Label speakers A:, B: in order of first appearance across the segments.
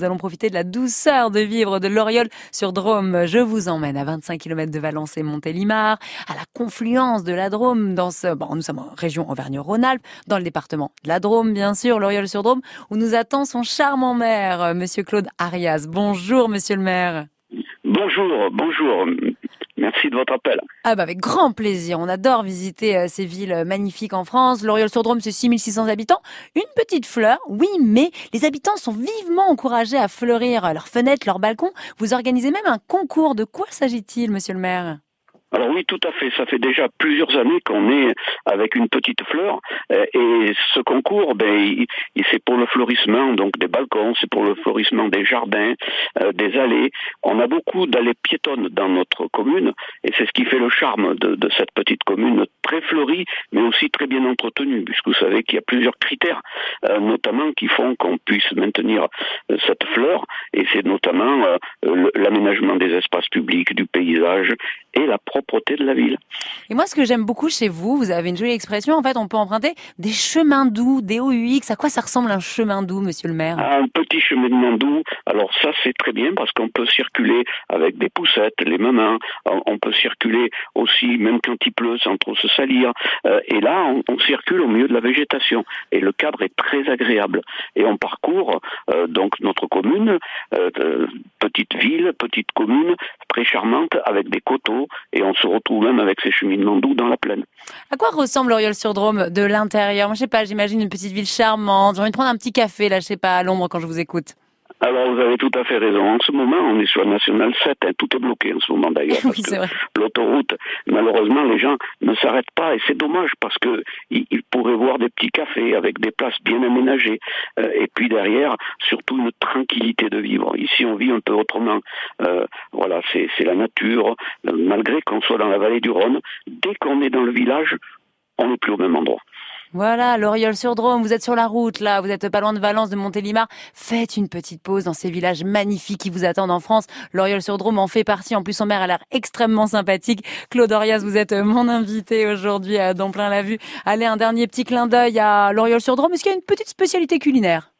A: Nous allons profiter de la douceur de vivre de l'Oriole sur Drôme. Je vous emmène à 25 km de Valence et Montélimar, à la confluence de la Drôme dans ce, bon, nous sommes en région Auvergne-Rhône-Alpes, dans le département de la Drôme, bien sûr, l'Oriole sur Drôme, où nous attend son charmant maire, monsieur Claude Arias. Bonjour, monsieur le maire.
B: Bonjour, bonjour. Merci de votre appel.
A: Ah bah avec grand plaisir. On adore visiter euh, ces villes magnifiques en France. L'Oriol-sur-Drôme, c'est 6600 habitants. Une petite fleur, oui, mais les habitants sont vivement encouragés à fleurir leurs fenêtres, leurs balcons. Vous organisez même un concours. De quoi s'agit-il, monsieur le maire?
B: Alors oui, tout à fait. Ça fait déjà plusieurs années qu'on est avec une petite fleur. Euh, et ce concours, ben, c'est pour le fleurissement donc des balcons, c'est pour le fleurissement des jardins, euh, des allées. On a beaucoup d'allées piétonnes dans notre commune, et c'est ce qui fait le charme de, de, cette petite commune très fleurie, mais aussi très bien entretenue, puisque vous savez qu'il y a plusieurs critères, euh, notamment qui font qu'on puisse maintenir cette fleur, et c'est notamment l'aménagement des espaces publics, du paysage et la propreté de la ville.
A: Et moi, ce que j'aime beaucoup chez vous, vous avez une jolie expression, en fait, on peut emprunter des chemins doux, des OUX. À quoi ça ressemble un chemin doux, monsieur le maire?
B: Un petit cheminement doux. Alors ça, c'est très bien parce qu'on peut circuler avec des poussettes, les mamans. On peut circuler aussi, même quand il pleut, sans trop se salir. Euh, et là, on, circule au milieu de la végétation. Et le cadre est très agréable. Et on parcourt euh, donc notre commune, euh, petite ville, petite commune, très charmante, avec des coteaux. Et on se retrouve même avec ces cheminements doux dans la plaine.
A: À quoi ressemble l'Oriole-sur-Drôme de l'intérieur? Moi, je sais pas, j'imagine une petite ville charmante. J'ai envie de prendre un petit café, là, je sais pas, à l'ombre quand je vous écoute.
B: Alors vous avez tout à fait raison. En ce moment, on est sur la nationale 7. Hein. Tout est bloqué en ce moment d'ailleurs.
A: oui, c'est vrai.
B: L'autoroute, malheureusement, les gens ne s'arrêtent pas et c'est dommage parce que ils, pourraient voir des petits cafés avec des places bien aménagées euh, et puis derrière, surtout une tranquillité de vivre. Ici, on vit un peu autrement. Euh, voilà, c'est la nature. Malgré qu'on soit dans la vallée du Rhône, dès qu'on est dans le village, on n'est plus au même endroit.
A: Voilà, l'Oriole-sur-Drôme, vous êtes sur la route, là, vous êtes pas loin de Valence, de Montélimar. Faites une petite pause dans ces villages magnifiques qui vous attendent en France. L'Oriole-sur-Drôme en fait partie. En plus, son maire a l'air extrêmement sympathique. Claude Orias, vous êtes mon invité aujourd'hui à Dans plein la vue. Allez, un dernier petit clin d'œil à l'Oriole-sur-Drôme. Est-ce qu'il y a une petite spécialité culinaire?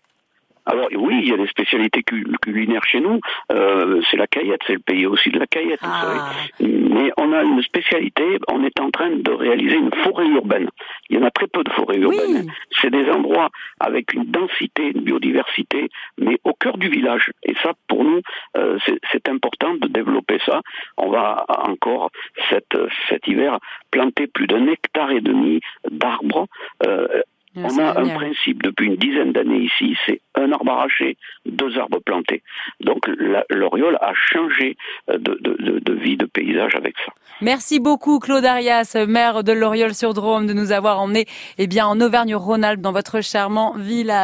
B: Alors oui, il y a des spécialités culinaires chez nous. Euh, c'est la caillette, c'est le pays aussi de la caillette. Vous
A: ah.
B: savez. Mais on a une spécialité. On est en train de réaliser une forêt urbaine. Il y en a très peu de forêts urbaines. C'est des endroits avec une densité, une biodiversité, mais au cœur du village. Et ça, pour nous, euh, c'est important de développer ça. On va encore cet, cet hiver planter plus d'un hectare et demi d'arbres. Euh, on a un principe depuis une dizaine d'années ici, c'est un arbre arraché, deux arbres plantés. Donc l'Oriole a changé euh, de, vie, de paysage avec ça.
A: Merci beaucoup Claude Arias, maire de l'Oriole sur Drôme, de nous avoir emmenés eh bien, en Auvergne-Rhône-Alpes dans votre charmant village.